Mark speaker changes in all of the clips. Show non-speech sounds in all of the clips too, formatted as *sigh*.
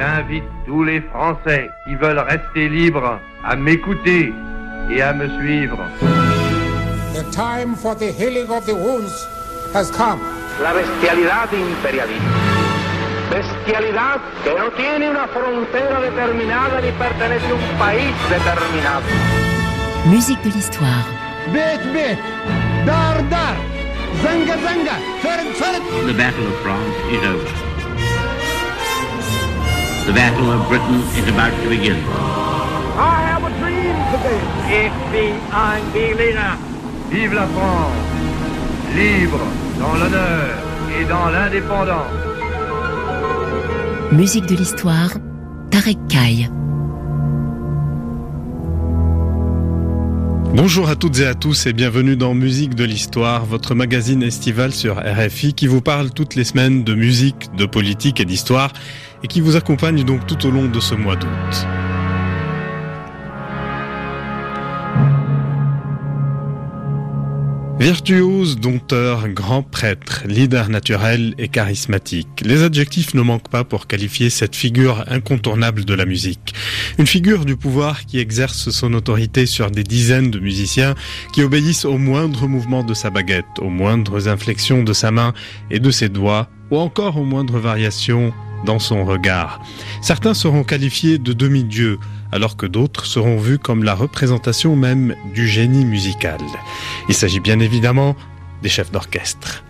Speaker 1: J'invite tous les Français qui veulent rester libres à m'écouter et à me suivre.
Speaker 2: The time for the healing of the wounds has come.
Speaker 3: La bestialidad imperialista. Bestialidad que no tiene una frontera determinada ni pertenece a un país determinado.
Speaker 4: Musique de l'histoire.
Speaker 5: Bête, bête, dar, dar, zanga, zanga,
Speaker 6: The Battle of France is over. The Battle of Britain is about to begin.
Speaker 3: I have a dream today. Ein Berliner.
Speaker 1: Vive la France, libre dans l'honneur et dans l'indépendance.
Speaker 4: Musique de l'histoire. Tarek Kaye.
Speaker 7: Bonjour à toutes et à tous et bienvenue dans Musique de l'Histoire, votre magazine estival sur RFI qui vous parle toutes les semaines de musique, de politique et d'histoire et qui vous accompagne donc tout au long de ce mois d'août. Virtuose, dompteur, grand prêtre, leader naturel et charismatique. Les adjectifs ne manquent pas pour qualifier cette figure incontournable de la musique. Une figure du pouvoir qui exerce son autorité sur des dizaines de musiciens qui obéissent au moindre mouvement de sa baguette, aux moindres inflexions de sa main et de ses doigts, ou encore aux moindres variations dans son regard. Certains seront qualifiés de demi-dieux, alors que d'autres seront vus comme la représentation même du génie musical. Il s'agit bien évidemment des chefs d'orchestre.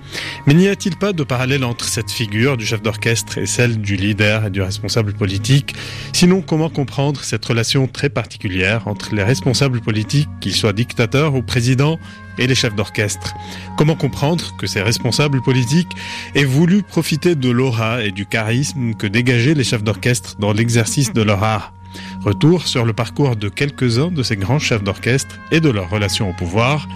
Speaker 7: Mais n'y a-t-il pas de parallèle entre cette figure du chef d'orchestre et celle du leader et du responsable politique? Sinon, comment comprendre cette relation très particulière entre les responsables politiques, qu'ils soient dictateurs ou présidents, et les chefs d'orchestre Comment comprendre que ces responsables politiques aient voulu profiter de l'aura et du charisme que dégageaient les chefs d'orchestre dans l'exercice de leur art? Retour sur le parcours de quelques-uns de ces grands chefs d'orchestre et de leur relation au pouvoir.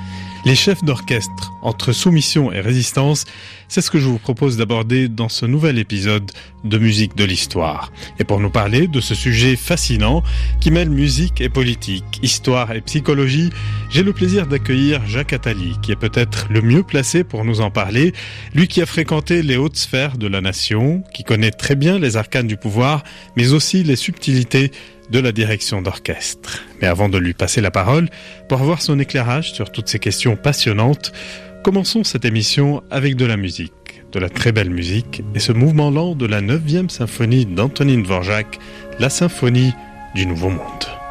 Speaker 7: Les chefs d'orchestre, entre soumission et résistance, c'est ce que je vous propose d'aborder dans ce nouvel épisode de Musique de l'Histoire. Et pour nous parler de ce sujet fascinant qui mêle musique et politique, histoire et psychologie, j'ai le plaisir d'accueillir Jacques Attali, qui est peut-être le mieux placé pour nous en parler, lui qui a fréquenté les hautes sphères de la nation, qui connaît très bien les arcanes du pouvoir, mais aussi les subtilités de la direction d'orchestre. Mais avant de lui passer la parole, pour avoir son éclairage sur toutes ces questions passionnantes, commençons cette émission avec de la musique, de la très belle musique, et ce mouvement lent de la 9e symphonie d'Antonin Dvorak, la symphonie du Nouveau Monde.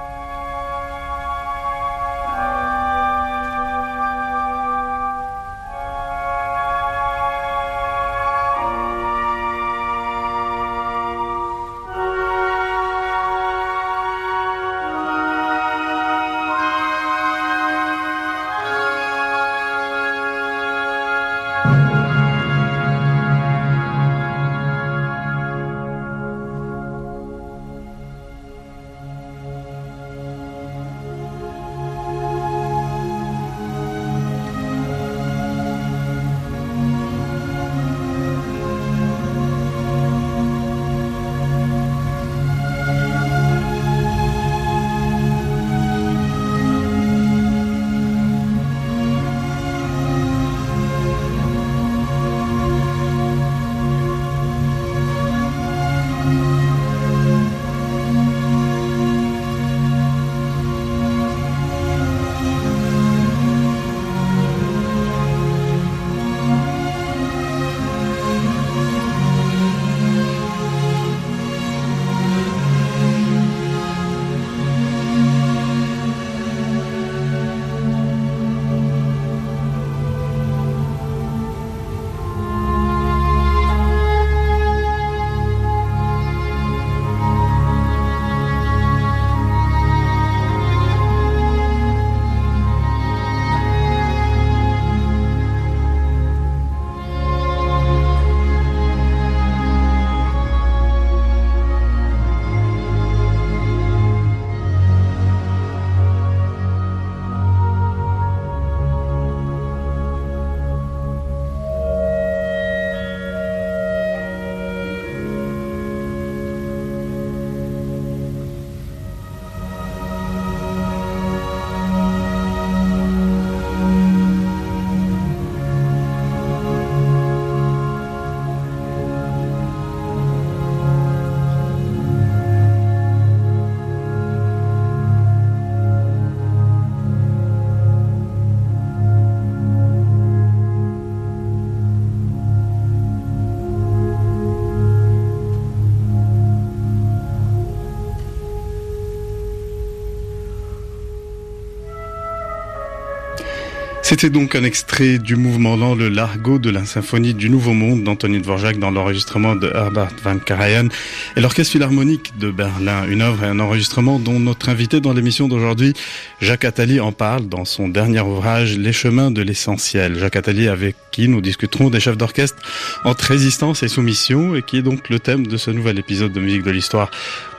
Speaker 7: C'était donc un extrait du mouvement lent Le Largo de la symphonie du Nouveau Monde d'Anthony Dvorak dans l'enregistrement de Herbert van Karajan et l'Orchestre Philharmonique de Berlin. Une œuvre et un enregistrement dont notre invité dans l'émission d'aujourd'hui, Jacques Attali, en parle dans son dernier ouvrage Les chemins de l'essentiel. Jacques Attali avec qui nous discuterons des chefs d'orchestre entre résistance et soumission et qui est donc le thème de ce nouvel épisode de Musique de l'Histoire.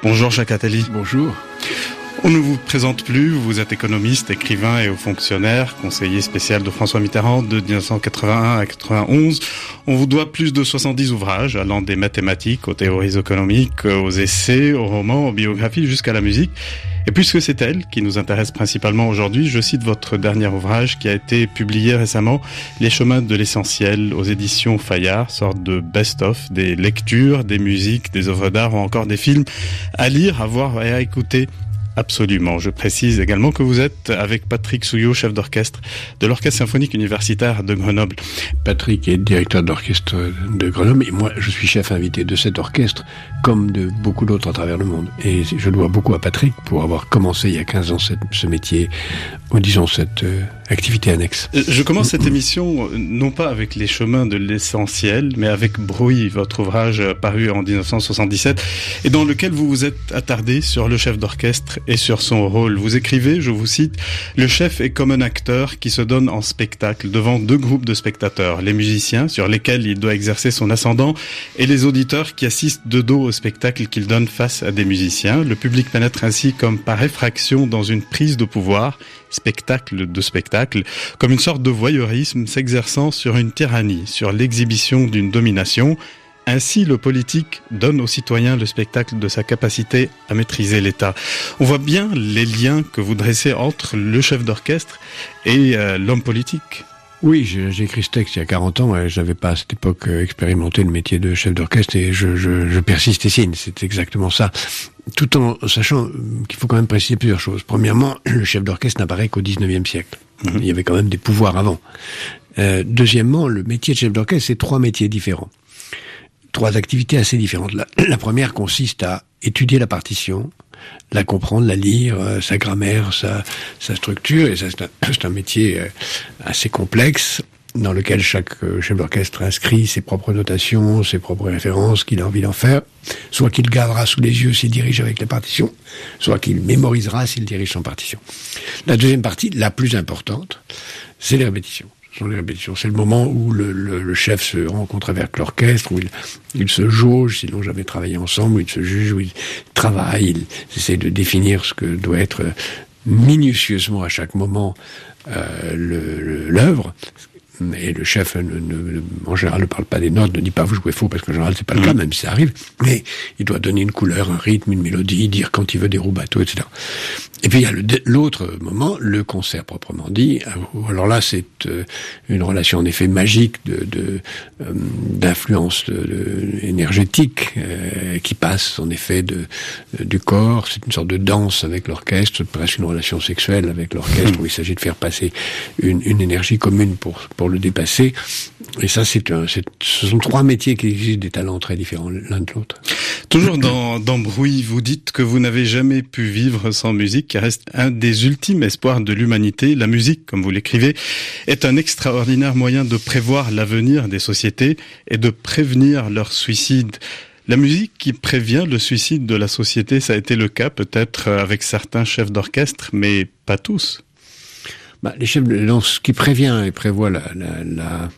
Speaker 7: Bonjour Jacques Attali.
Speaker 8: Bonjour.
Speaker 7: On ne vous présente plus, vous êtes économiste, écrivain et haut fonctionnaire, conseiller spécial de François Mitterrand de 1981 à 91. On vous doit plus de 70 ouvrages allant des mathématiques aux théories économiques, aux essais, aux romans, aux biographies jusqu'à la musique. Et puisque c'est elle qui nous intéresse principalement aujourd'hui, je cite votre dernier ouvrage qui a été publié récemment, Les chemins de l'essentiel aux éditions Fayard, sorte de best-of des lectures, des musiques, des œuvres d'art ou encore des films à lire, à voir et à écouter Absolument. Je précise également que vous êtes avec Patrick Souillot, chef d'orchestre de l'Orchestre symphonique universitaire de Grenoble.
Speaker 8: Patrick est directeur d'orchestre de Grenoble et moi je suis chef invité de cet orchestre comme de beaucoup d'autres à travers le monde. Et je dois beaucoup à Patrick pour avoir commencé il y a 15 ans ce métier, ou disons cette euh, activité annexe.
Speaker 7: Euh, je commence cette émission euh, non pas avec les chemins de l'essentiel, mais avec Bruit, votre ouvrage paru en 1977 et dans lequel vous vous êtes attardé sur le chef d'orchestre et sur son rôle. Vous écrivez, je vous cite, Le chef est comme un acteur qui se donne en spectacle devant deux groupes de spectateurs, les musiciens sur lesquels il doit exercer son ascendant et les auditeurs qui assistent de dos au spectacle qu'il donne face à des musiciens. Le public pénètre ainsi comme par effraction dans une prise de pouvoir, spectacle de spectacle, comme une sorte de voyeurisme s'exerçant sur une tyrannie, sur l'exhibition d'une domination, ainsi, le politique donne aux citoyens le spectacle de sa capacité à maîtriser l'État. On voit bien les liens que vous dressez entre le chef d'orchestre et euh, l'homme politique.
Speaker 8: Oui, j'ai écrit ce texte il y a 40 ans. Je n'avais pas à cette époque euh, expérimenté le métier de chef d'orchestre et je, je, je, persiste et signe. C'est exactement ça. Tout en sachant qu'il faut quand même préciser plusieurs choses. Premièrement, *clears throat* le chef d'orchestre n'apparaît qu'au 19e siècle. Mhm. Il y avait quand même des pouvoirs avant. Euh, deuxièmement, le métier de chef d'orchestre, c'est trois métiers différents trois activités assez différentes. *clears throat* La, première consiste à étudier la partition, la comprendre, la lire, euh, sa grammaire, sa, structure, et ça *clears throat* c'est un, métier euh, assez complexe dans lequel chaque euh, chef d'orchestre inscrit ses propres notations, ses propres références qu'il a envie d'en faire, soit qu'il gardera sous les yeux s'il dirige avec la partition, soit qu'il mémorisera s'il dirige sans partition. La deuxième partie, la plus importante, c'est les répétitions sont les répétitions. C'est le moment où le, le, chef se rencontre avec l'orchestre, où il, il se jauge, s'ils n'ont jamais travaillé ensemble, où il se juge, où il travaille, il essaie de définir ce que doit être minutieusement à chaque moment euh, l'œuvre, mais le chef, ne, en général, ne parle pas des notes, ne dit pas vous jouez faux, parce qu'en général, c'est pas le cas, mm. même si ça arrive. Mais il doit donner une couleur, un rythme, une mélodie, dire quand il veut des roues bateaux, etc. Et puis il y a l'autre moment, le concert proprement dit. Alors là, c'est euh, une relation en effet magique de euh, d'influence énergétique euh, qui passe en effet du corps. C'est une sorte de danse avec l'orchestre, presque une relation sexuelle avec l'orchestre où il s'agit de faire passer une, une énergie commune pour pour le dépasser. Et ça, c'est ce sont trois métiers qui exigent des talents très différents l'un de l'autre.
Speaker 7: Toujours dans, dans Bruit, vous dites que vous n'avez jamais pu vivre sans musique, qui reste un des ultimes espoirs de l'humanité. La musique, comme vous l'écrivez, est un extraordinaire moyen de prévoir l'avenir des sociétés et de prévenir leur suicide. La musique qui prévient le suicide de la société, ça a été le cas peut-être avec certains chefs d'orchestre, mais pas tous.
Speaker 8: Bah, les chefs, ce qui prévient et prévoit la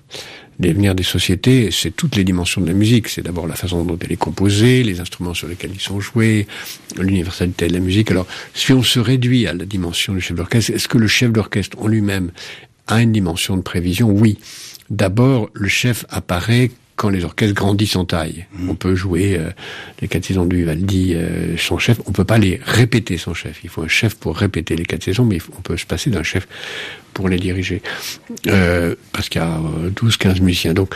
Speaker 8: l'avenir des sociétés, c'est toutes les dimensions de la musique. C'est d'abord la façon dont elle est composée, les instruments sur lesquels ils sont joués, l'universalité de la musique. Alors, si on se réduit à la dimension du chef d'orchestre, est-ce que le chef d'orchestre en lui-même a une dimension de prévision? Oui. D'abord, le chef apparaît quand les orchestres grandissent en taille. Mmh. On peut jouer euh, les quatre saisons du Vivaldi euh, sans chef, on peut pas les répéter sans chef. Il faut un chef pour répéter les quatre saisons, mais on peut se passer d'un chef pour les diriger. Euh, parce qu'il y a 12-15 musiciens. Donc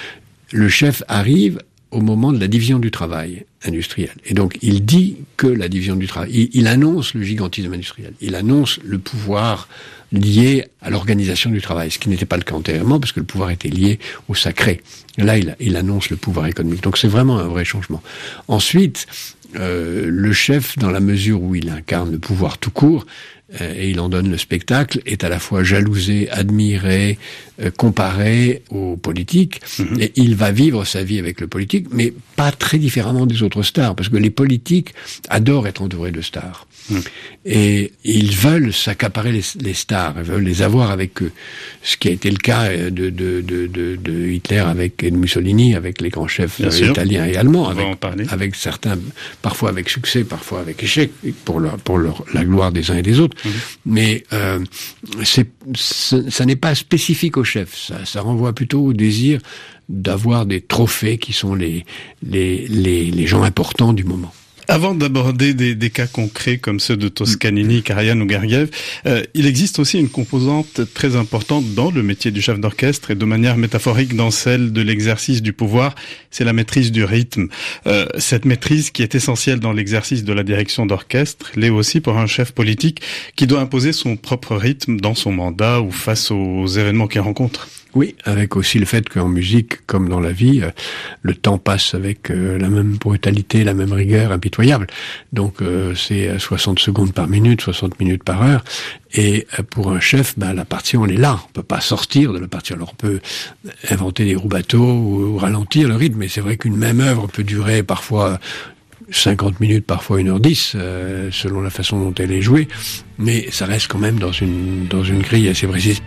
Speaker 8: le chef arrive au moment de la division du travail industriel. Et donc, il dit que la division du travail, il, il annonce le gigantisme industriel, il annonce le pouvoir lié à l'organisation du travail, ce qui n'était pas le cas antérieurement, parce que le pouvoir était lié au sacré. Là, il, il annonce le pouvoir économique. Donc c'est vraiment un vrai changement. Ensuite, euh, le chef, dans la mesure où il incarne le pouvoir tout court, euh, et il en donne le spectacle, est à la fois jalousé, admiré, euh, comparé aux politiques,
Speaker 7: Mhm.
Speaker 8: et il va vivre sa vie avec le politique, mais pas très différemment des autres stars, parce que les politiques adorent être entourés de stars.
Speaker 7: Mhm.
Speaker 8: Et ils veulent s'accaparer les, les stars, ils veulent les avoir avec eux. Ce qui a été le cas euh, de, de, de, de, Hitler avec, et de Mussolini, avec les grands chefs euh, italiens et allemands, avec, avec certains, parfois avec succès, parfois avec échec, pour, leur, pour leur, la gloire des uns et des autres.
Speaker 7: Mhm.
Speaker 8: Mais euh, ça n'est pas spécifique au chef. Ça, ça renvoie plutôt au désir d'avoir des trophées qui sont les, les, les, les gens importants du moment.
Speaker 7: Avant d'aborder des, des cas concrets comme ceux de Toscanini, Karajan ou Gergiev, euh, il existe aussi une composante très importante dans le métier du chef d'orchestre et de manière métaphorique dans celle de l'exercice du pouvoir, c'est la maîtrise du rythme. Euh, cette maîtrise qui est essentielle dans l'exercice de la direction d'orchestre l'est aussi pour un chef politique qui doit imposer son propre rythme dans son mandat ou face aux événements qu'il rencontre.
Speaker 8: Oui, avec aussi le fait qu'en musique, comme dans la vie, euh, le temps passe avec euh, la même brutalité, la même rigueur impitoyable. Donc euh, c'est euh, 60 secondes par minute, 60 minutes par heure. Et pour un chef, ben, la partition, elle est là. On peut pas sortir de la partition. Alors on peut inventer des roues bateaux ou, ralentir le rythme, mais c'est vrai qu'une même œuvre peut durer parfois 50 minutes, parfois 1h10, euh, selon la façon dont elle est jouée. Mais ça reste quand même dans une, dans une grille assez précise.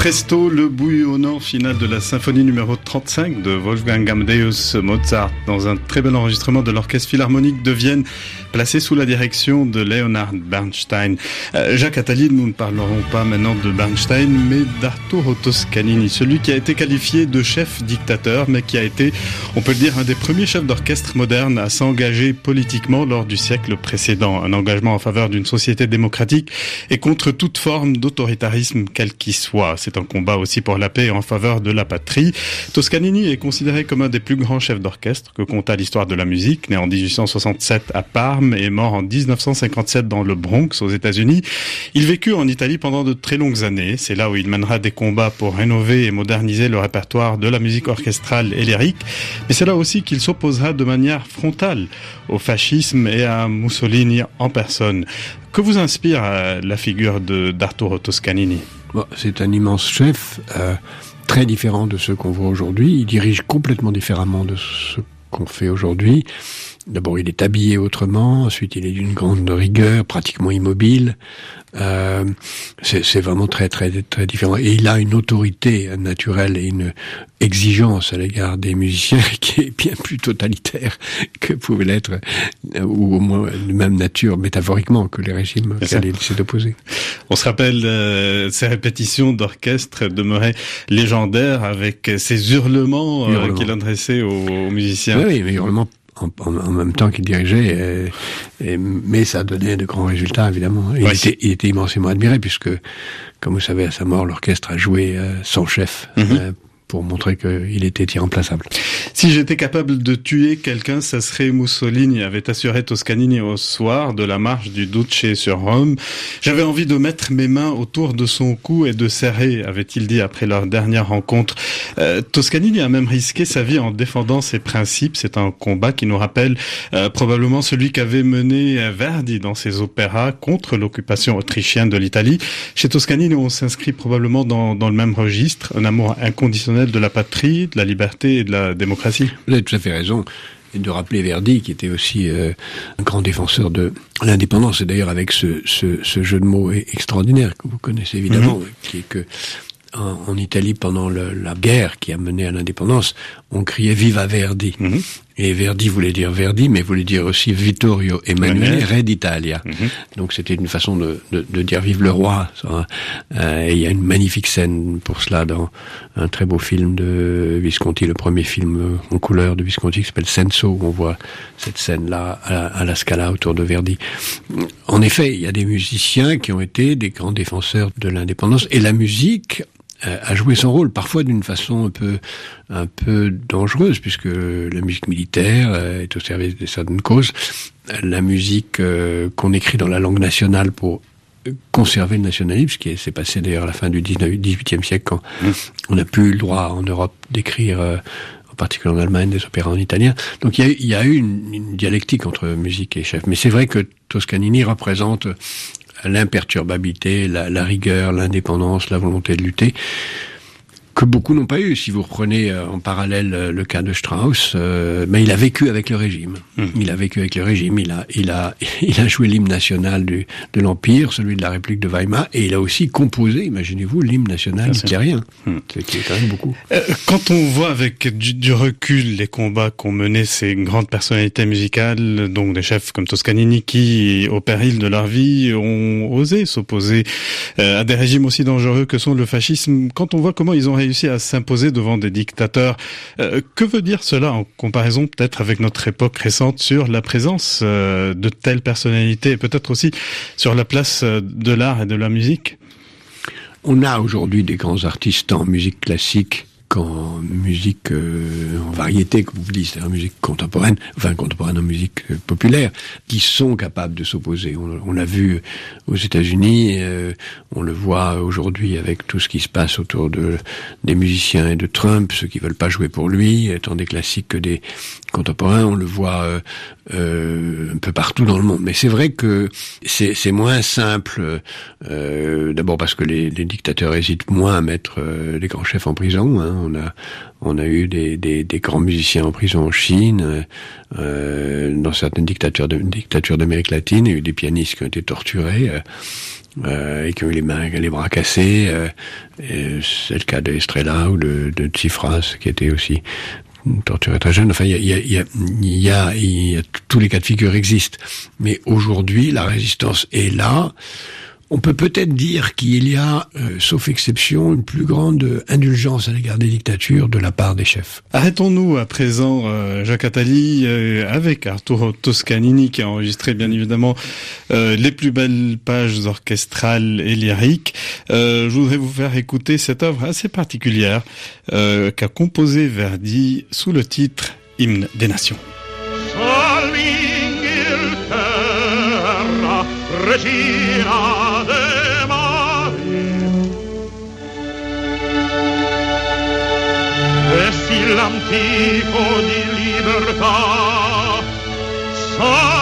Speaker 7: Presto, le bouillonnant final de la symphonie numéro 35 de Wolfgang Amadeus Mozart dans un très bel enregistrement de l'Orchestre Philharmonique de Vienne placé sous la direction de Leonard Bernstein. Euh, Jacques Attali, nous ne parlerons pas maintenant de Bernstein mais d'Arturo Toscanini, celui qui a été qualifié de chef dictateur mais qui a été, on peut le dire, un des premiers chefs d'orchestre modernes à s'engager politiquement lors du siècle précédent. Un engagement en faveur d'une société démocratique et contre toute forme d'autoritarisme quel qu'il soit. Un combat aussi pour la paix et en faveur de la patrie. Toscanini est considéré comme un des plus grands chefs d'orchestre que compta l'histoire de la musique, né en 1867 à Parme et mort en 1957 dans le Bronx aux États-Unis. Il vécut en Italie pendant de très longues années. C'est là où il mènera des combats pour rénover et moderniser le répertoire de la musique orchestrale et lyrique. Mais c'est là aussi qu'il s'opposera de manière frontale au fascisme et à Mussolini en personne. Que vous inspire euh, la figure de d'Arturo Toscanini?
Speaker 8: C'est un immense chef, euh, très différent de ceux qu'on voit aujourd'hui. Il dirige complètement différemment de ce qu'on fait aujourd'hui. D'abord, il est habillé autrement, ensuite il est d'une grande rigueur, pratiquement immobile. Euh, c'est vraiment très très très différent. Et il a une autorité naturelle et une exigence à l'égard des musiciens *laughs* qui est bien plus totalitaire que pouvait l'être, ou au moins de même nature métaphoriquement que les régimes auxquels il s'est opposé.
Speaker 7: On se rappelle euh, ces répétitions d'orchestre demeuraient légendaires avec ces hurlements, euh, qu'il adressait aux, musiciens.
Speaker 8: Oui, mais hurlements en, même temps qu'il dirigeait, et, mais ça donnait de grands résultats évidemment. Il, était, il, était, immensément admiré puisque, comme vous savez, à sa mort, l'orchestre a joué euh, son chef. Mhm. Euh, pour montrer qu'il était irremplaçable.
Speaker 7: Si j'étais capable de tuer quelqu'un, ça serait Mussolini, avait assuré Toscanini au soir de la marche du Duce sur Rome. J'avais envie de mettre mes mains autour de son cou et de serrer, avait-il dit après leur dernière rencontre. Euh, Toscanini a même risqué sa vie en défendant ses principes. C'est un combat qui nous rappelle euh, probablement celui qu'avait mené Verdi dans ses opéras contre l'occupation autrichienne de l'Italie. Chez Toscanini, on s'inscrit probablement dans, dans le même registre, un amour inconditionnel de la patrie, de la liberté et de la démocratie.
Speaker 8: Vous avez tout à fait raison. Et de rappeler Verdi, qui était aussi euh, un grand défenseur de l'indépendance, et d'ailleurs avec ce, jeu de mots extraordinaire que vous connaissez évidemment, mhm. qui est que en, Italie pendant la guerre qui a mené à l'indépendance, on criait Viva Verdi. Mhm. Et Verdi voulait dire Verdi, mais voulait dire aussi Vittorio Emanuele, Re d'Italia. Mhm. Donc c'était une façon de, de, dire Vive le roi. Euh, et il y a une magnifique scène pour cela dans un très beau film de Visconti, le premier film en couleur de Visconti qui s'appelle Senso, où on voit cette scène-là à, à, la Scala autour de Verdi. En effet, il y a des musiciens qui ont été des grands défenseurs de l'indépendance, et la musique euh, a joué son rôle, parfois d'une façon un peu, un peu dangereuse, puisque la musique militaire euh, est au service de certaines causes. La musique euh, qu'on écrit dans la langue nationale pour conserver le nationalisme, ce qui s'est passé d'ailleurs à la fin du 19, 18e siècle, quand mmh. on n'a plus eu le droit en Europe d'écrire, en particulier en Allemagne, des opéras en italien. Donc il y a, y a eu une, une, dialectique entre musique et chef. Mais c'est vrai que Toscanini représente l'imperturbabilité, la, rigueur, l'indépendance, la volonté de lutter que beaucoup n'ont pas eu. Si vous reprenez euh, en parallèle euh, le cas de Strauss, euh, mais il a vécu avec le régime. Mmh. Il a vécu avec le régime. Il a, il a, *laughs* il a joué l'hymne national du, de l'Empire, celui de la République de Weimar, et il a aussi composé, imaginez-vous, l'hymne national hitlérien. Mmh. C'est quand même beaucoup.
Speaker 7: quand on voit avec du, recul les combats qu'ont menés ces grandes personnalités musicales, donc des chefs comme Toscanini, qui, au péril de leur vie, ont osé s'opposer à des régimes aussi dangereux que sont le fascisme, quand on voit comment ils ont réussi à s'imposer devant des dictateurs. Euh, que veut dire cela en comparaison peut-être avec notre époque récente sur la présence euh, de telles personnalités et peut-être aussi sur la place euh, de l'art et de la musique?
Speaker 8: On a aujourd'hui des grands artistes en musique classique qu'en musique euh, en variété, comme vous dites, c'est-à-dire en musique contemporaine, enfin contemporaine en musique euh, populaire, qui sont capables de s'opposer. On, l'a vu aux États-Unis, euh, on le voit aujourd'hui avec tout ce qui se passe autour de des musiciens et de Trump, ceux qui veulent pas jouer pour lui, tant des classiques que des contemporains. On le voit un peu partout dans le monde. Mais c'est vrai que c'est moins simple. D'abord parce que les, les, dictateurs hésitent moins à mettre les grands chefs en prison. Hein on a on a eu des, grands musiciens en prison en Chine, euh, dans certaines dictatures d'Amérique latine, il y a eu des pianistes qui ont été torturés. Euh, euh et qui ont eu les mains, les bras cassés. Euh, c'est le cas de Estrella ou de, de Tsifras, qui était aussi torturé très jeune. Enfin, il y a, tous les cas de figure existent. Mais aujourd'hui, la résistance est là. On peut peut-être dire qu'il y a, euh, sauf exception, une plus grande indulgence à l'égard des dictatures de la part des chefs.
Speaker 7: Arrêtons-nous à présent, euh, Jacques Attali, euh, avec Arturo Toscanini, qui a enregistré bien évidemment les plus belles pages orchestrales et lyriques. je voudrais vous faire écouter cette œuvre assez particulière qu'a composée Verdi sous le titre Hymne des Nations. regina quell'antico di libertà.
Speaker 4: Sa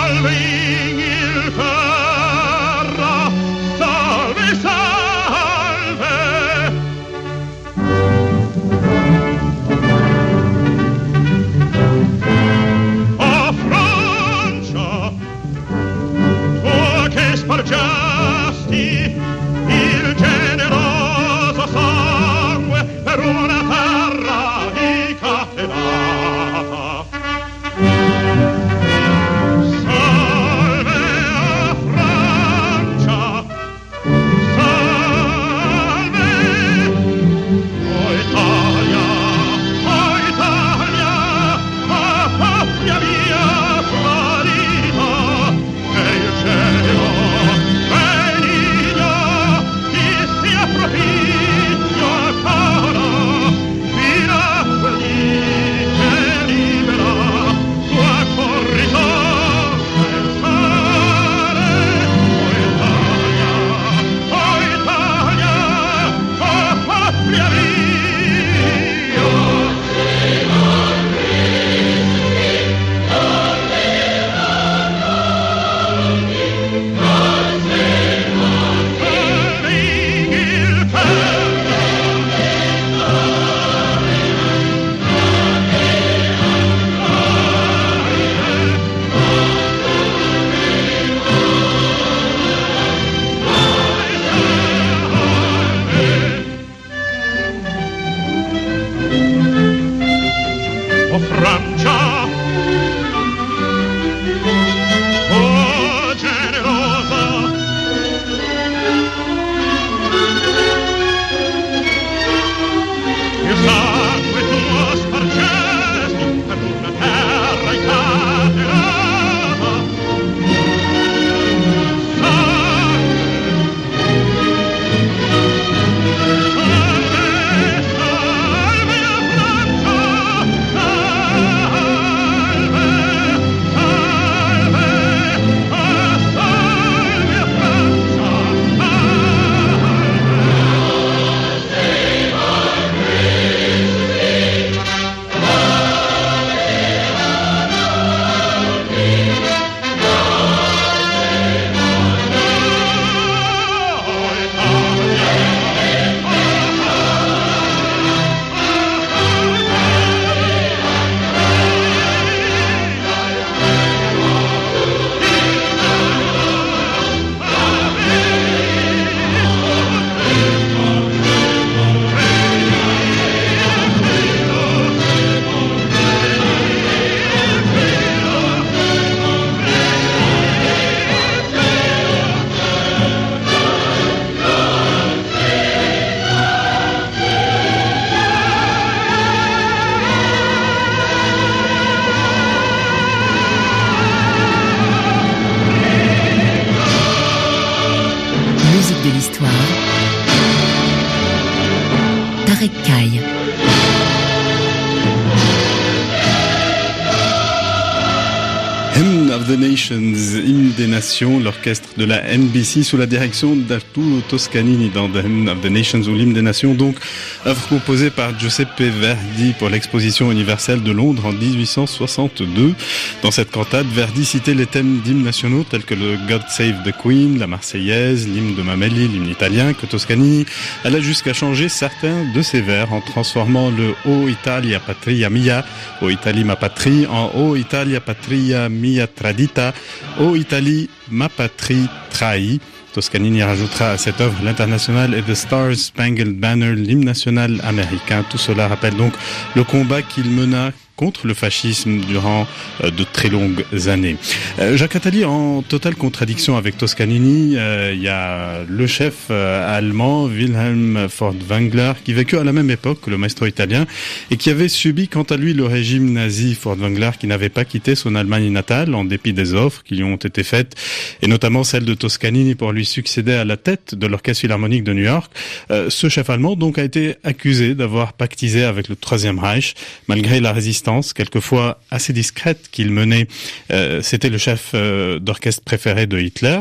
Speaker 4: de
Speaker 7: la NBC sous la direction d'Arturo Toscanini dans The of the Nations ou l'hymne des nations, donc œuvre composée par Giuseppe Verdi pour l'exposition universelle de Londres en 1862. Dans cette cantate, Verdi citait les thèmes d'hymnes nationaux tels que le God Save the Queen, la Marseillaise, l'hymne de Mameli, l'hymne italien, que Toscanini alla jusqu'à changer certains de ses vers en transformant le O Italia Patria Mia, O Italie ma patrie, en O Italia Patria Mia Tradita, O Italie ma patrie trahie. Toscanini rajoutera à cette œuvre l'international et The Stars Spangled Banner, l'hymne national américain. Tout cela rappelle donc le combat qu'il mena contre le fascisme durant euh, de très longues années. Euh, Jacques Attali, en totale contradiction avec Toscanini, euh, il y a le chef allemand Wilhelm Furtwängler qui vécut à la même époque que le maestro italien et qui avait subi quant à lui le régime nazi Furtwängler qui n'avait pas quitté son Allemagne natale en dépit des offres qui lui ont été faites et notamment celle de Toscanini pour lui succéder à la tête de l'orchestre philharmonique de New York. Ce chef allemand donc a été accusé d'avoir pactisé avec le Troisième Reich malgré la résistance quelquefois assez discrète qu'il menait. Euh, C'était le chef euh, d'orchestre préféré de Hitler,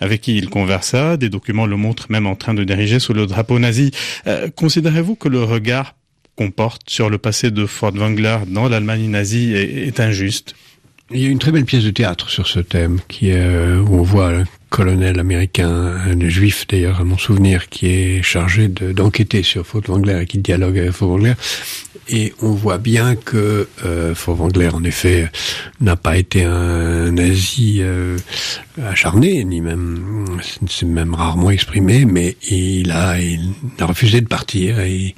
Speaker 7: avec qui il conversa. Des documents le montrent même en train de diriger sous le drapeau nazi. Euh, Considérez-vous que le regard qu'on porte sur le passé de Furtwängler dans l'Allemagne nazie est, injuste?
Speaker 8: Il y a une très belle pièce de théâtre sur ce thème, qui où on voit un colonel américain, un juif d'ailleurs à mon souvenir, qui est chargé de- d'enquêter sur Furtwängler et qui dialogue avec Furtwängler. Et on voit bien que euh, en effet, n'a pas été un nazi euh, acharné, ni même, c'est même rarement exprimé, mais il a, il a refusé de partir et,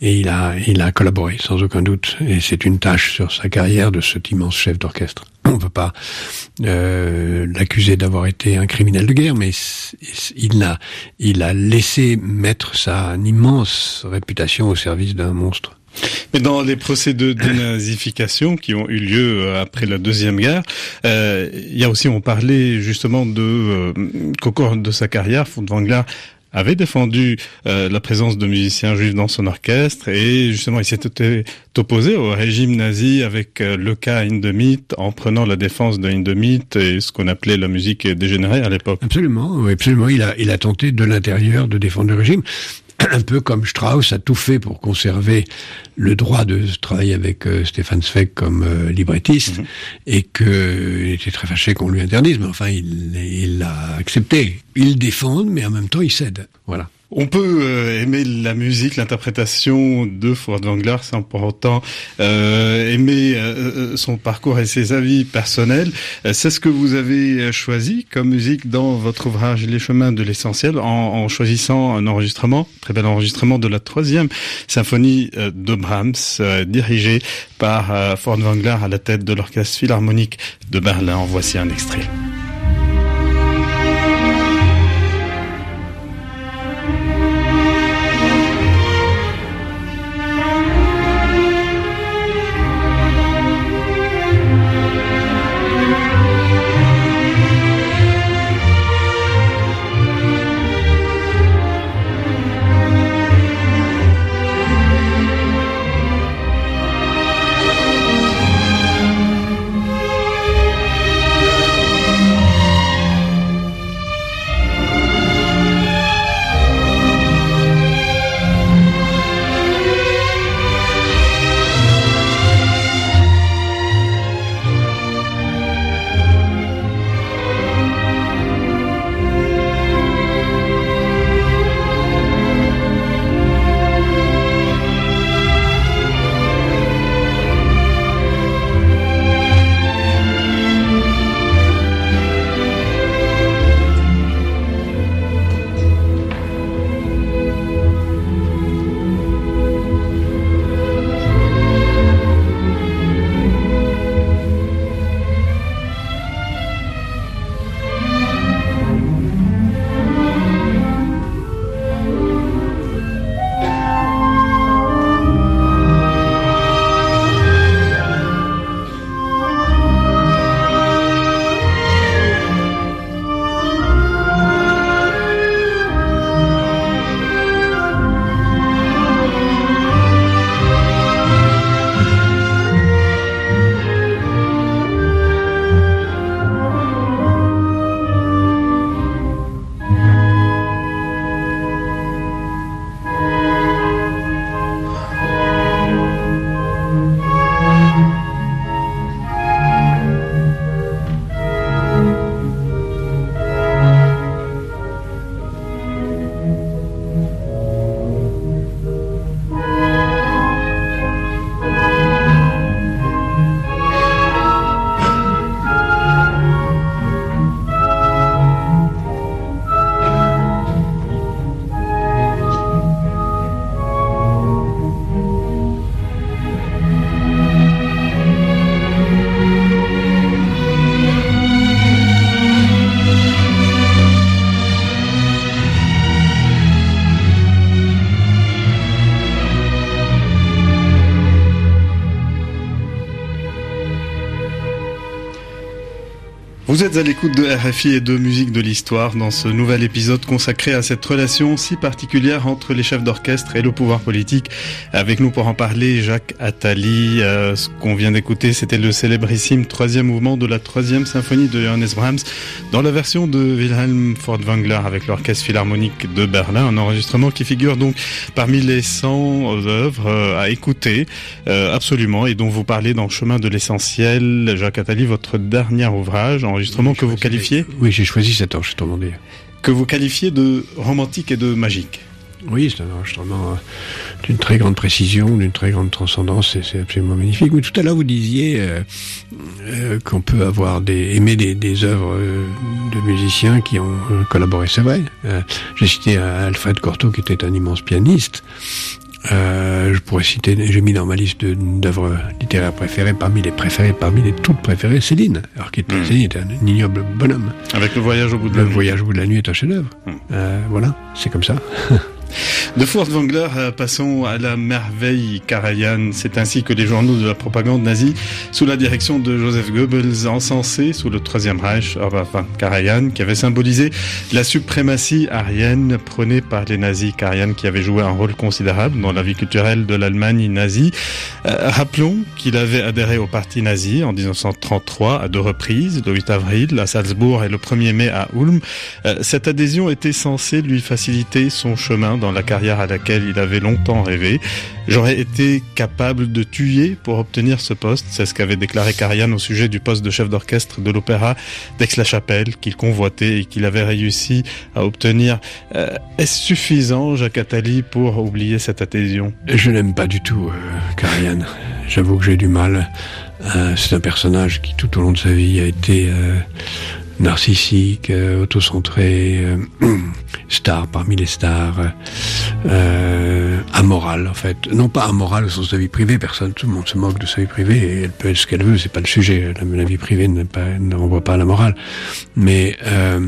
Speaker 8: il a, il a collaboré sans aucun doute. Et c'est une tâche sur sa carrière de cet immense chef d'orchestre. On ne peut pas euh, l'accuser d'avoir été un criminel de guerre, mais il il a laissé mettre sa immense réputation au service d'un monstre.
Speaker 7: Mais dans les procès de dénazification qui ont eu lieu euh, après la deuxième guerre, euh, il y a aussi on parlait justement de euh, qu'au cours de sa carrière, Furtwängler avait défendu euh, la présence de musiciens juifs dans son orchestre et justement il s'était opposé au régime nazi avec euh, le cas Hindemith en prenant la défense de Hindemith et ce qu'on appelait la musique dégénérée à l'époque.
Speaker 8: Absolument, absolument. Il a, il a tenté de l'intérieur de défendre le régime. *clears throat* Un peu comme Strauss a tout fait pour conserver le droit de travailler avec euh, Stéphane Zweig comme euh, librettiste et que il était très fâché qu'on lui interdise, mais enfin il il l'a accepté. Il défend, mais en même temps il cède. Voilà.
Speaker 7: On peut euh, aimer la musique, l'interprétation de Furtwängler, sans pour autant euh, aimer euh, son parcours et ses avis personnels. C'est ce que vous avez choisi comme musique dans votre ouvrage Les chemins de l'essentiel, en, en, choisissant un enregistrement, très bel enregistrement de la troisième symphonie de Brahms, dirigée par Furtwängler à la tête de l'orchestre philharmonique de Berlin. Voici un extrait. RFI et de Musique de l'Histoire dans ce nouvel épisode consacré à cette relation si particulière entre les chefs d'orchestre et le pouvoir politique. Avec nous pour en parler, Jacques Attali. Euh, ce qu'on vient d'écouter, c'était le célébrissime troisième mouvement de la troisième symphonie de Johannes Brahms dans la version de Wilhelm Furtwängler avec l'orchestre philharmonique de Berlin. Un enregistrement qui figure donc parmi les 100 œuvres euh, à écouter euh, absolument et dont vous parlez dans Chemin de l'essentiel. Jacques Attali, votre dernier ouvrage enregistré que vous qualifiez
Speaker 8: Oui, j'ai choisi cet enregistrement
Speaker 7: Que vous qualifiez de romantique et de magique
Speaker 8: oui, c'est un enregistrement euh, d'une très grande précision, d'une très grande transcendance, et c'est absolument magnifique. Mais tout à l'heure, vous disiez euh, euh, qu'on peut avoir des, aimer des, des œuvres de musiciens qui ont collaboré, c'est vrai. J'ai cité Alfred Cortot, qui était un immense pianiste, euh, je pourrais citer, j'ai mis dans ma liste d'œuvres littéraires préférées, parmi les préférées, parmi les toutes préférées, Céline. Alors qu'il était, mmh. Céline était un ignoble bonhomme.
Speaker 7: Avec le voyage au bout de la nuit.
Speaker 8: Le voyage au bout de la nuit est un chef-d'œuvre. Mmh. Euh, voilà, c'est comme ça. *laughs*
Speaker 7: De Furtwängler, euh, passons à la merveille Karajan. C'est ainsi que les journaux de la propagande nazie, sous la direction de Joseph Goebbels, encensés sous le Troisième Reich, enfin Karajan, qui avait symbolisé la suprématie aryenne prônée par les nazis. Karajan qui avait joué un rôle considérable dans la vie culturelle de l'Allemagne nazie. Euh, rappelons qu'il avait adhéré au parti nazi en 1933 à deux reprises, le 8 avril à Salzbourg et le 1er mai à Ulm. Euh, cette adhésion était censée lui faciliter son chemin dans la carrière à laquelle il avait longtemps rêvé. J'aurais été capable de tuer pour obtenir ce poste. C'est ce qu'avait déclaré Karajan au sujet du poste de chef d'orchestre de l'opéra d'Aix-la-Chapelle qu'il convoitait et qu'il avait réussi à obtenir. Euh, Est-ce suffisant, Jacques Attali, pour oublier cette adhésion?
Speaker 8: Je n'aime pas du tout euh, Karajan. J'avoue que j'ai du mal. Euh, C'est un personnage qui tout au long de sa vie a été euh, narcissique, euh, autocentré, euh, *clears throat* star parmi les stars, euh, amoral en fait. Non pas amoral au sens de sa vie privée, personne, tout le monde se moque de sa vie privée elle peut être ce qu'elle veut, c'est pas le sujet. La, la vie privée ne renvoie pas à la morale. Mais euh,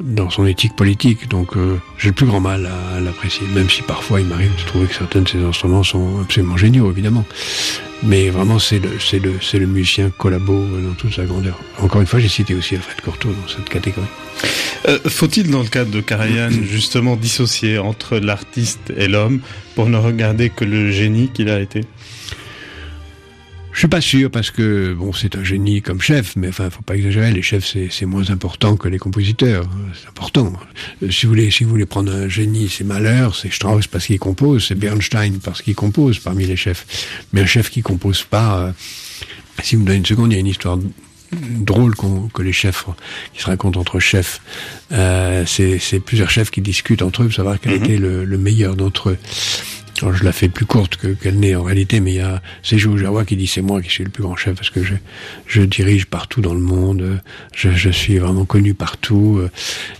Speaker 8: dans son éthique politique, donc euh, j'ai le plus grand mal à, à l'apprécier, même si parfois il m'arrive de trouver que certains de ses instruments sont absolument géniaux, évidemment. Mais vraiment, c'est le, c'est le, c'est le musicien collabo dans toute sa grandeur. Encore une fois, j'ai cité aussi Alfred Cortot dans cette catégorie.
Speaker 7: Euh, Faut-il, dans le cadre de Karajan, *clears throat* justement dissocier entre l'artiste et l'homme pour ne regarder que le génie qu'il a été?
Speaker 8: Suis pas sûr parce que bon, c'est un génie comme chef, mais enfin, faut pas exagérer. Les chefs, c'est, moins important que les compositeurs. C'est important. Euh, Si vous voulez, si vous voulez prendre un génie, c'est Mahler, c'est Strauss parce qu'il compose, c'est Bernstein parce qu'il compose parmi les chefs. Mais un chef qui compose pas, euh, si vous me donnez une seconde, il y a une histoire drôle que les chefs qui se racontent entre chefs. Euh, c'est, plusieurs chefs qui discutent entre eux pour savoir quel était le, le meilleur d'entre eux. Je la fais plus courte que qu'elle n'est en réalité, mais il y a Seijou Jawa qui dit c'est moi qui suis le plus grand chef parce que je, je dirige partout dans le monde, je, je suis vraiment connu partout. euh,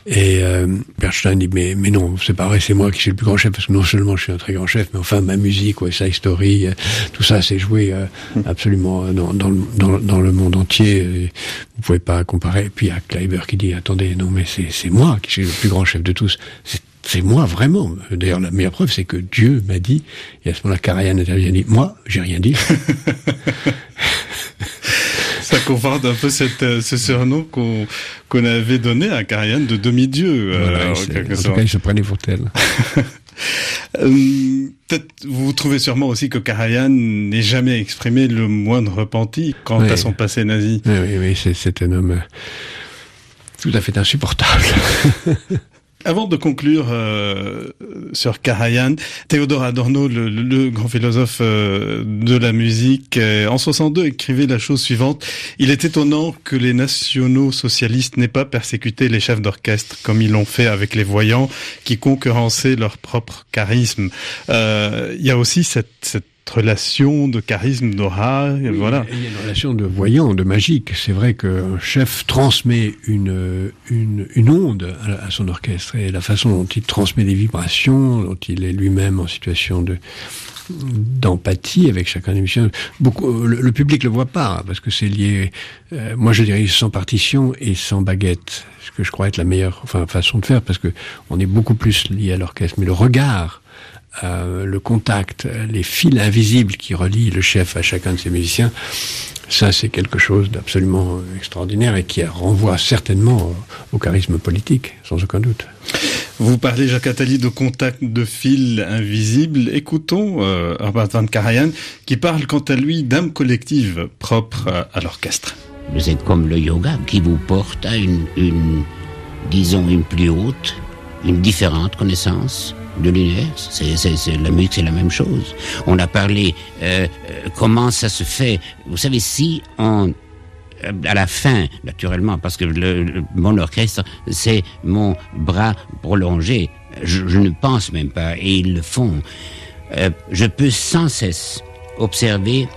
Speaker 8: Et euh, Bernstein dit mais mais non c'est pas vrai c'est moi qui suis le plus grand chef parce que non seulement je suis un très grand chef mais enfin ma musique ouais Side Story euh, tout ça c'est joué euh, absolument dans, dans, dans, dans le monde entier. Vous pouvez pas comparer. Et puis il y a Kleiber qui dit attendez non mais c'est c'est moi qui suis le plus grand chef de tous. C'est moi vraiment. D'ailleurs, la meilleure preuve, c'est que Dieu m'a dit, et à ce moment-là, Karajan intervient dit, moi, j'ai rien dit. *laughs*
Speaker 7: Ça conforte un peu cette, euh, ce surnom qu'on qu'on avait donné à Karajan de demi-dieu, euh,
Speaker 8: Voilà,
Speaker 7: en
Speaker 8: tout cas, il se prenait pour tel. *laughs*
Speaker 7: Euh, Peut-être vous trouvez sûrement aussi que Karajan n'ait jamais exprimé le moindre repenti quant
Speaker 8: Oui.
Speaker 7: à son passé nazi.
Speaker 8: Oui, oui, oui, c'est- un homme tout à fait insupportable. *laughs*
Speaker 7: Avant de conclure euh, sur Karajan, Théodore Adorno, le, le- grand philosophe euh, de la musique, euh, en 62 écrivait la chose suivante Il est étonnant que les nationaux socialistes n'aient pas persécuté les chefs d'orchestre comme ils l'ont fait avec les voyants qui concurrençaient leur propre charisme. Euh, Il y a aussi cette, cette relation de charisme, d'aura, voilà.
Speaker 8: Il y a une relation de voyant, de magique. C'est vrai qu'un chef transmet une, une, une onde à, à son orchestre et la façon dont il transmet des vibrations, dont il est lui-même en situation de d'empathie avec chacun des musiciens. Beaucoup, le, le public le voit pas parce que c'est lié. euh, moi, je dirais sans partition et sans baguette, ce que je crois être la meilleure enfin, façon de faire parce que on est beaucoup plus lié à l'orchestre. Mais le regard euh, le contact, les fils invisibles qui relient le chef à chacun de ses musiciens, ça c'est quelque chose d'absolument extraordinaire et qui renvoie certainement au, au charisme politique, sans aucun doute.
Speaker 7: Vous parlez, Jacques Attali, de contact de fil invisible. Écoutons euh, Herbert van Karajan, qui parle quant à lui d'âme collective propre à, à l'orchestre.
Speaker 9: Vous êtes comme le yoga qui vous porte à une, une disons, une plus haute, une différente connaissance de l'univers. C'est, la musique, c'est la même chose. On a parlé euh, euh, comment ça se fait. Vous savez, si on euh, à la fin, naturellement, parce que le, le- mon orchestre, c'est mon bras prolongé. Je, je ne pense même pas, et ils le font. Euh, je peux sans cesse observer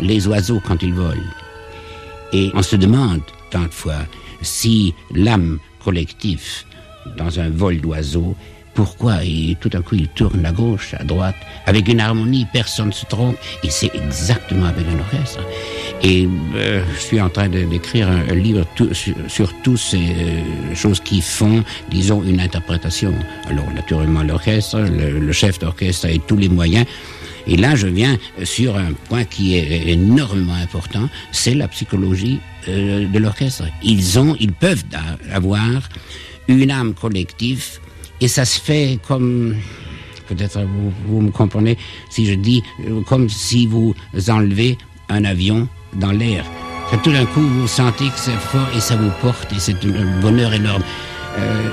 Speaker 9: les oiseaux quand ils volent. Et on se demande, tant de fois, si l'âme collective, dans un vol d'oiseaux, pourquoi Et tout à coup, il tourne à gauche, à droite, avec une harmonie, personne ne se trompe, et c'est exactement avec un orchestre. Et euh, je suis en train d'écrire un, livre sur, sur toutes ces euh, choses qui font, disons, une interprétation. Alors, naturellement, l'orchestre, le, chef d'orchestre et tous les moyens. Et là, je viens sur un point qui est énormément important, c'est la psychologie euh, de l'orchestre. Ils ont, ils peuvent avoir une âme collective, et ça se fait comme, peut-être vous, vous me comprenez, si je dis, euh, comme si vous enlevez un avion dans l'air. Tout d'un coup, vous sentez que c'est fort et ça vous porte, et c'est un bonheur énorme. Euh,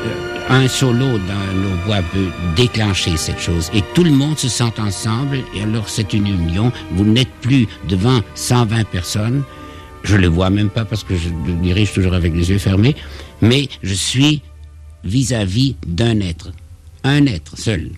Speaker 9: un solo dans nos voix peut déclencher cette chose. Et tout le monde se sent ensemble, et alors c'est une union. Vous n'êtes plus devant 120 personnes. Je le vois même pas parce que je dirige toujours avec les yeux fermés, mais je suis vis-à-vis d'un être. Un être seul.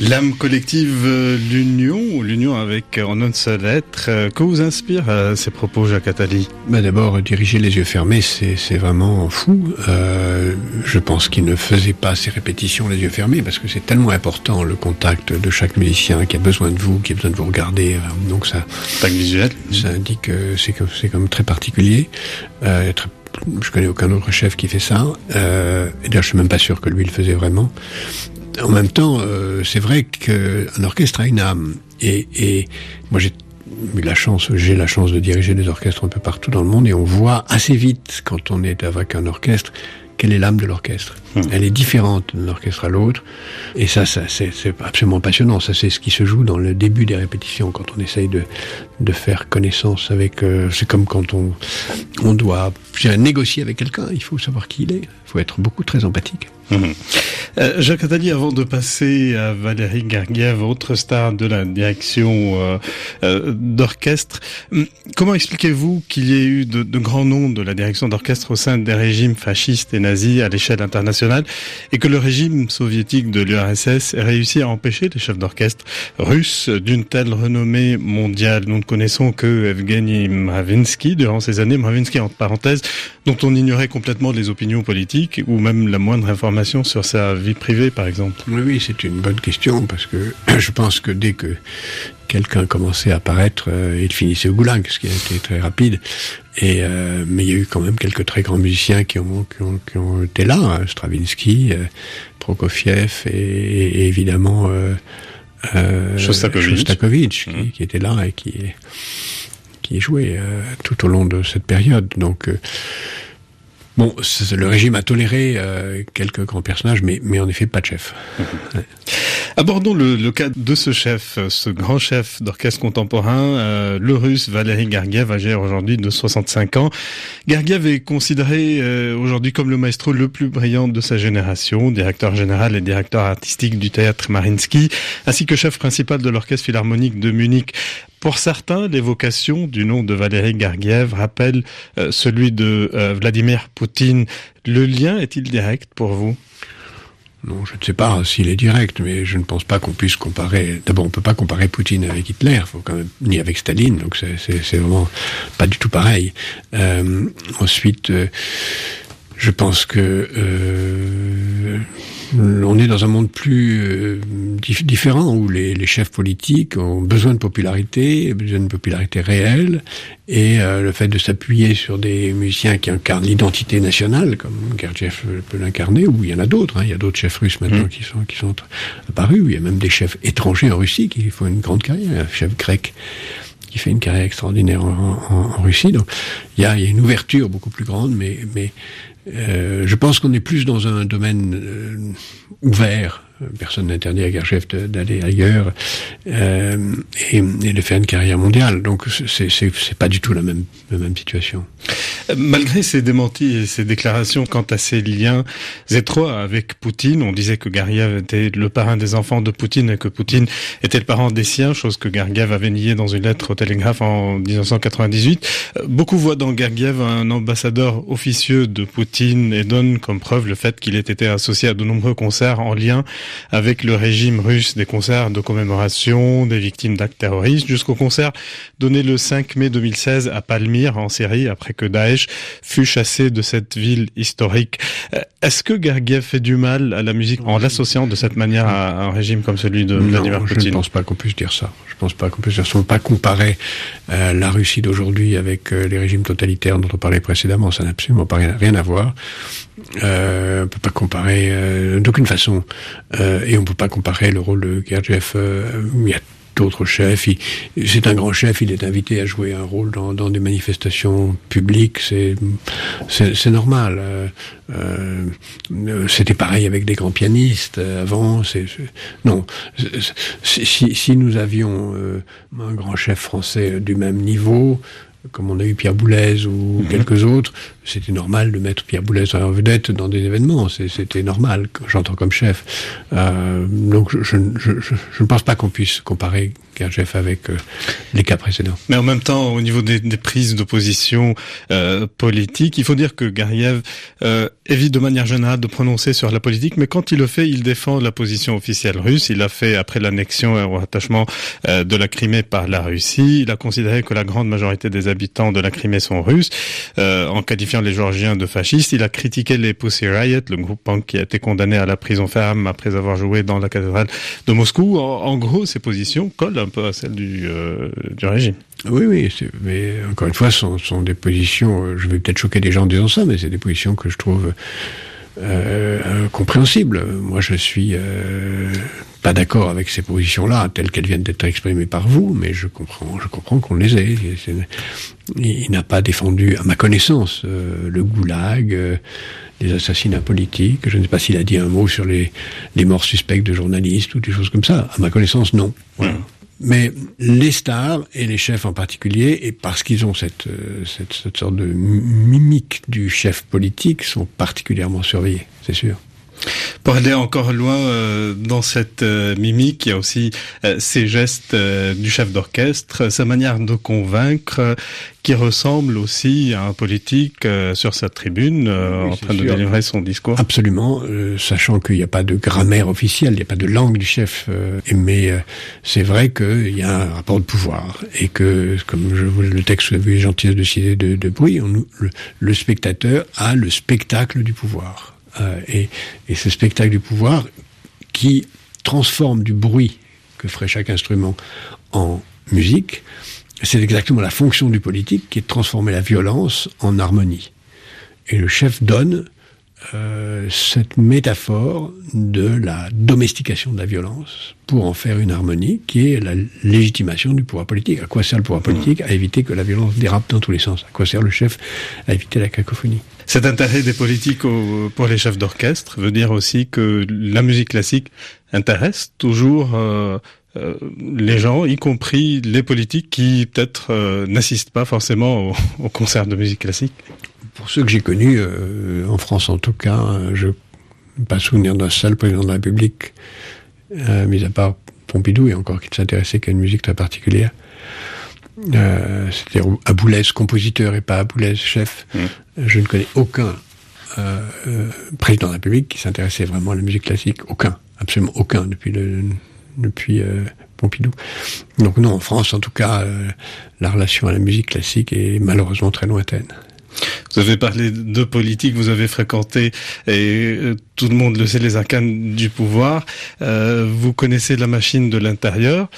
Speaker 7: L'âme collective, euh, l'union, l'union avec en un seul être, euh, que vous inspire euh, ces propos, Jacques Attali?
Speaker 8: Bah D'abord, diriger les yeux fermés, c'est vraiment fou. Euh, je pense qu'il ne faisait pas ces répétitions les yeux fermés, parce que c'est tellement important le contact de chaque musicien qui a besoin de vous, qui a besoin de vous regarder. Donc ça,
Speaker 7: visuel.
Speaker 8: ça indique que c'est c'est comme très particulier. Euh, très, je connais aucun autre chef qui fait ça. Euh, d'ailleurs, je suis même pas sûr que lui le faisait vraiment en même temps, euh, c'est vrai qu'un orchestre a une âme. Et, et moi, j'ai eu la chance, j'ai la chance de diriger des orchestres un peu partout dans le monde, et on voit assez vite, quand on est avec un orchestre, quelle est l'âme de l'orchestre. Mmh. Elle est différente d'un orchestre à l'autre, et ça, ça c'est absolument passionnant. Ça, c'est ce qui se joue dans le début des répétitions, quand on essaye de, de faire connaissance avec. Euh, c'est comme quand on, on doit négocier avec quelqu'un. Il faut savoir qui il est. Il faut être beaucoup très empathique.
Speaker 7: Euh, Jacques Attali, avant de passer à Valérie Gargiev, autre star de la direction euh, euh, d'orchestre, hum, comment expliquez-vous qu'il y ait eu de, grands noms de la direction d'orchestre au sein des régimes fascistes et nazis à l'échelle internationale et que le régime soviétique de l'URSS ait réussi à empêcher les chefs d'orchestre russes d'une telle renommée mondiale? Nous ne connaissons que Evgeny Mravinsky. Durant ces années, Mravinsky entre parenthèses, dont on ignorait complètement les opinions politiques ou même la moindre information sur sa vie privée, par exemple
Speaker 8: Oui, oui c'est une bonne question parce que *clears throat* je pense que dès que quelqu'un commençait à apparaître, euh, il finissait au goulag, ce qui a été très rapide. Et euh, mais il y a eu quand même quelques très grands musiciens qui ont qui ont, qui ont été là, hein, Stravinsky, euh, Prokofiev et, et évidemment
Speaker 7: Shostakovich,
Speaker 8: Shostakovich qui, mmh. qui, était là et qui qui jouait tout au long de cette période. Donc Bon, le régime a toléré euh, quelques grands personnages, mais, mais en effet pas de chef.
Speaker 7: Mmh. Ouais. Abordons le, le, cas de ce chef, ce grand chef d'orchestre contemporain, euh, le russe Valéry Gergiev, âgé aujourd'hui de 65 ans. Gergiev est considéré euh, aujourd'hui comme le maestro le plus brillant de sa génération, directeur général et directeur artistique du théâtre Marinsky, ainsi que chef principal de l'orchestre philharmonique de Munich. Pour certains, l'évocation du nom de Valéry Gergiev rappelle euh, celui de euh, Vladimir Poutine. Le lien est-il direct pour vous?
Speaker 8: Non, je ne sais pas s'il est direct, mais je ne pense pas qu'on puisse comparer. D'abord, on peut pas comparer Poutine avec Hitler, faut ni avec Staline, donc c'est vraiment pas du tout pareil. Euh, ensuite, je pense que on est dans un monde plus euh, différent où les, les, chefs politiques ont besoin de popularité, besoin de popularité réelle, et euh, le fait de s'appuyer sur des musiciens qui incarnent l'identité nationale, comme Gergiev peut l'incarner, ou il y en a d'autres. Hein, il y a d'autres chefs russes maintenant mmh. qui sont qui sont apparus. Il y a même des chefs étrangers en Russie qui font une grande carrière, un chef grec qui fait une carrière extraordinaire en, Russie. Donc il y a, une ouverture beaucoup plus grande, mais mais euh, je pense qu'on est plus dans un domaine euh, ouvert. Personne n'interdit à Gergiev d'aller ailleurs euh, et, et, de faire une carrière mondiale. Donc c'est pas du tout la même, la même situation.
Speaker 7: Malgré ces démentis et ces déclarations quant à ses liens étroits avec Poutine, on disait que Gergiev était le parrain des enfants de Poutine et que Poutine était le parent des siens, chose que Gergiev avait nié dans une lettre au Télégraphe en 1998. Beaucoup voient dans Gergiev un ambassadeur officieux de Poutine et donnent comme preuve le fait qu'il ait été associé à de nombreux concerts en lien avec le régime russe, des concerts de commémoration des victimes d'actes terroristes, jusqu'au concert donné le 5 mai 2016 à Palmyre en Syrie après que Daesh fut chassé de cette ville historique. Est-ce que Gergiev fait du mal à la musique en l'associant de cette manière à un régime comme celui de
Speaker 8: non,
Speaker 7: Vladimir Poutine
Speaker 8: Je ne pense pas qu'on puisse dire ça. Je pense pas qu'on puisse dire ça. On ne peut pas comparer euh, la Russie d'aujourd'hui avec euh, les régimes totalitaires dont on parlait précédemment. Ça n'a absolument pas rien à voir. Euh, on peut pas comparer euh, d'aucune façon. Euh, et on peut pas comparer le rôle de Gergiev. Euh, il y a d'autres chefs. C'est un grand chef, il est invité à jouer un rôle dans, dans des manifestations publiques, c'est normal. Euh, euh, C'était pareil avec des grands pianistes avant. C non, si, si, nous avions un grand chef français du même niveau, comme on a eu Pierre Boulez ou
Speaker 7: Mhm.
Speaker 8: quelques autres, c'était normal de mettre Pierre Boulez en vedette dans des événements. C'était normal, quand j'entends comme chef. Euh, donc je, je, je- je ne pense pas qu'on puisse comparer Avec euh, les cas précédents.
Speaker 7: Mais en même temps, au niveau des, des prises de position euh, politique, il faut dire que Gariev euh, évite de manière générale de prononcer sur la politique, mais quand il le fait, il défend la position officielle russe. Il l'a fait après l'annexion et au rattachement de la Crimée par la Russie. Il a considéré que la grande majorité des habitants de la Crimée sont russes, euh, en qualifiant les Géorgiens de fascistes. Il a critiqué les Pussy Riot, le groupe punk qui a été condamné à la prison ferme après avoir joué dans la cathédrale de Moscou. En, en gros, ses positions collent un peu à celles du, euh, du régime.
Speaker 8: Oui, oui, mais encore une fois, ce sont, sont des positions. euh, Je vais peut-être choquer des gens en disant ça, mais c'est des positions que je trouve euh, incompréhensibles. Moi, je suis euh, pas d'accord avec ces positions-là, telles qu'elles viennent d'être exprimées par vous, mais je comprends, je comprends qu'on les ait. Il, n'a pas défendu, à ma connaissance, euh, le goulag. euh, les assassinats politiques. Je ne sais pas s'il a dit un mot sur les, les morts suspectes de journalistes ou des choses comme ça. À ma connaissance, non. Voilà. Mais les stars et les chefs en particulier, et parce qu'ils ont cette, euh, cette, cette sorte de mimique du chef politique, sont particulièrement surveillés, c'est sûr.
Speaker 7: Pour aller encore loin euh, dans cette euh, mimique, il y a aussi euh, ces gestes euh, du chef d'orchestre, sa manière de convaincre, qui ressemble aussi à un politique sur sa tribune,
Speaker 8: Oui,
Speaker 7: en train de délivrer son discours.
Speaker 8: Absolument, sachant qu'il n'y a pas de grammaire officielle, il n'y a pas de langue du chef, mais c'est vrai qu'il y a un rapport de pouvoir, et que, comme je vous le texte, vous avez gentillesses de citer de, de bruit, on, nous- le, le spectateur a le spectacle du pouvoir. Euh, et, ce spectacle du pouvoir qui transforme du bruit que ferait chaque instrument en musique, c'est exactement la fonction du politique qui est de transformer la violence en harmonie. Et le chef donne euh, cette métaphore de la domestication de la violence pour en faire une harmonie qui est la légitimation du pouvoir politique. À quoi sert le pouvoir politique À éviter que la violence dérape dans tous les sens? À quoi sert le chef À éviter la cacophonie?
Speaker 7: Cet intérêt des politiques pour les chefs d'orchestre veut dire aussi que la musique classique intéresse toujours euh, euh, les gens, y compris les politiques qui peut-être euh, n'assistent pas forcément au, *laughs* au concert de musique classique.
Speaker 8: Pour ceux que j'ai connus, en France en tout cas, je n'ai pas souvenir d'un seul président de la République, mis à part Pompidou, et encore qui ne s'intéressait qu'à une musique très particulière. Euh, C'est-à-dire à Boulez, compositeur, et pas à Boulez, chef. Je ne connais aucun euh, euh, président de la République qui s'intéressait vraiment à la musique classique. Aucun, absolument aucun, depuis le depuis euh, Pompidou. Donc non, en France, en tout cas, euh, la relation à la musique classique est malheureusement très lointaine.
Speaker 7: Vous avez parlé de politique, vous avez fréquenté, et tout le monde le sait, les arcanes du pouvoir. Euh, vous connaissez la machine de l'intérieur.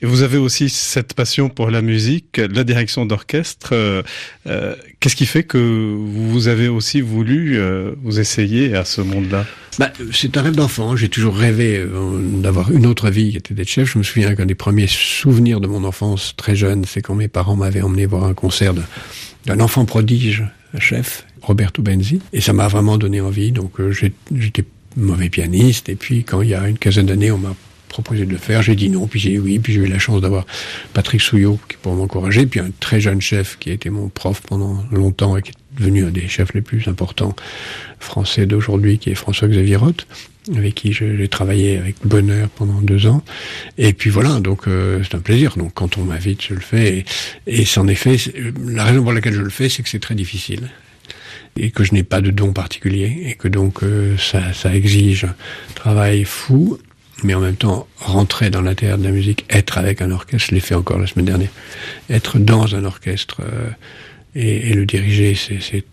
Speaker 7: Et vous avez aussi cette passion pour la musique, la direction d'orchestre. Euh, euh, Qu'est-ce qui fait que vous avez aussi voulu euh, vous essayer à ce monde-là?
Speaker 8: Bah, C'est un rêve d'enfant. J'ai toujours rêvé d'avoir une autre vie qui était d'être chef. Je me souviens qu'un des premiers souvenirs de mon enfance très jeune, c'est quand mes parents m'avaient emmené voir un concert d'un enfant prodige, chef, Roberto Benzi. Et ça m'a vraiment donné envie. Donc j'étais mauvais pianiste. Et puis quand il y a une quinzaine d'années, on m'a proposé de le faire. J'ai dit non, puis j'ai dit oui, puis j'ai eu la chance d'avoir Patrick Souillot qui pour m'encourager, puis un très jeune chef qui a été mon prof pendant longtemps et qui est devenu un des chefs les plus importants français d'aujourd'hui, qui est François-Xavier Roth, avec qui j'ai travaillé avec bonheur pendant deux ans. Et puis voilà, donc euh, c'est un plaisir. Donc quand on m'invite, je le fais. Et, et c'est en effet, la raison pour laquelle je le fais, c'est que c'est très difficile et que je n'ai pas de don particulier et que donc euh, ça, ça exige un travail fou, mais en même temps rentrer dans l'intérieur de la musique, être avec un orchestre, je l'ai fait encore la semaine dernière, être dans un orchestre euh, et, et le diriger, c'est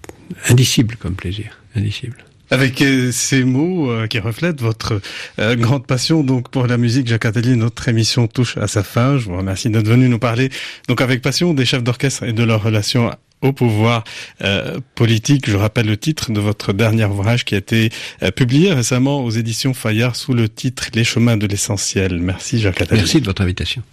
Speaker 8: indicible comme plaisir, indicible.
Speaker 7: Avec euh, ces mots euh, qui reflètent votre euh, grande passion donc pour la musique, Jacques Attali, notre émission touche à sa fin. Je vous remercie d'être venu nous parler donc avec passion des chefs d'orchestre et de leur relation au pouvoir euh, politique. Je rappelle le titre de votre dernier ouvrage qui a été euh, publié récemment aux éditions Fayard sous le titre Les chemins de l'essentiel. Merci Jacques Attali.
Speaker 8: Merci de votre invitation.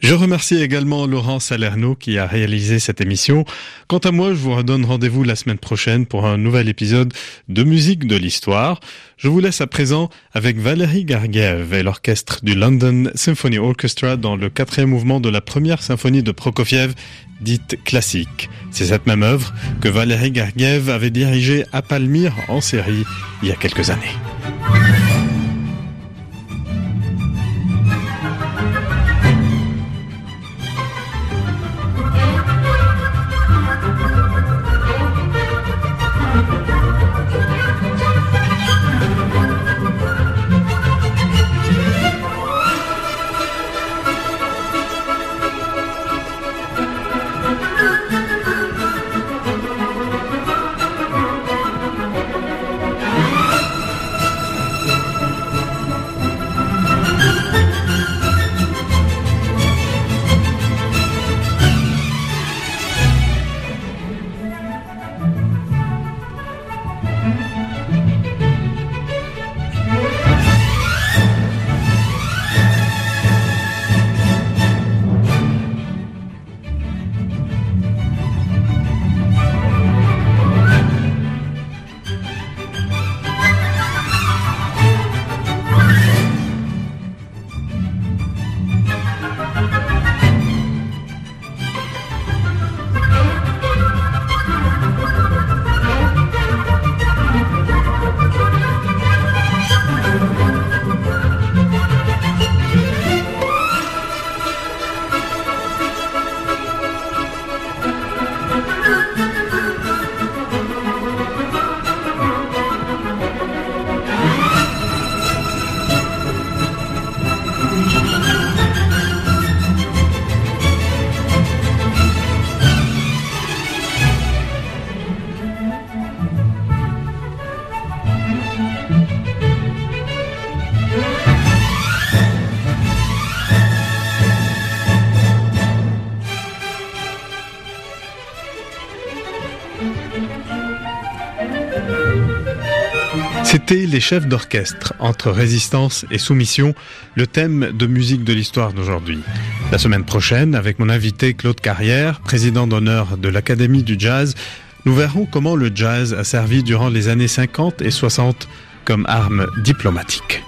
Speaker 7: Je remercie également Laurent Salerno qui a réalisé cette émission. Quant à moi, je vous redonne rendez-vous la semaine prochaine pour un nouvel épisode de Musique de l'Histoire. Je vous laisse à présent avec Valérie Gargiev et l'orchestre du London Symphony Orchestra dans le quatrième mouvement de la première symphonie de Prokofiev, dite classique. C'est cette même œuvre que Valérie Gargiev avait dirigée à Palmyre en série il y a quelques années. Les chefs d'orchestre, entre résistance et soumission, le thème de musique de l'histoire d'aujourd'hui. La semaine prochaine, avec mon invité Claude Carrière, président d'honneur de l'Académie du Jazz, nous verrons comment le jazz a servi durant les années 50 et 60 comme arme diplomatique.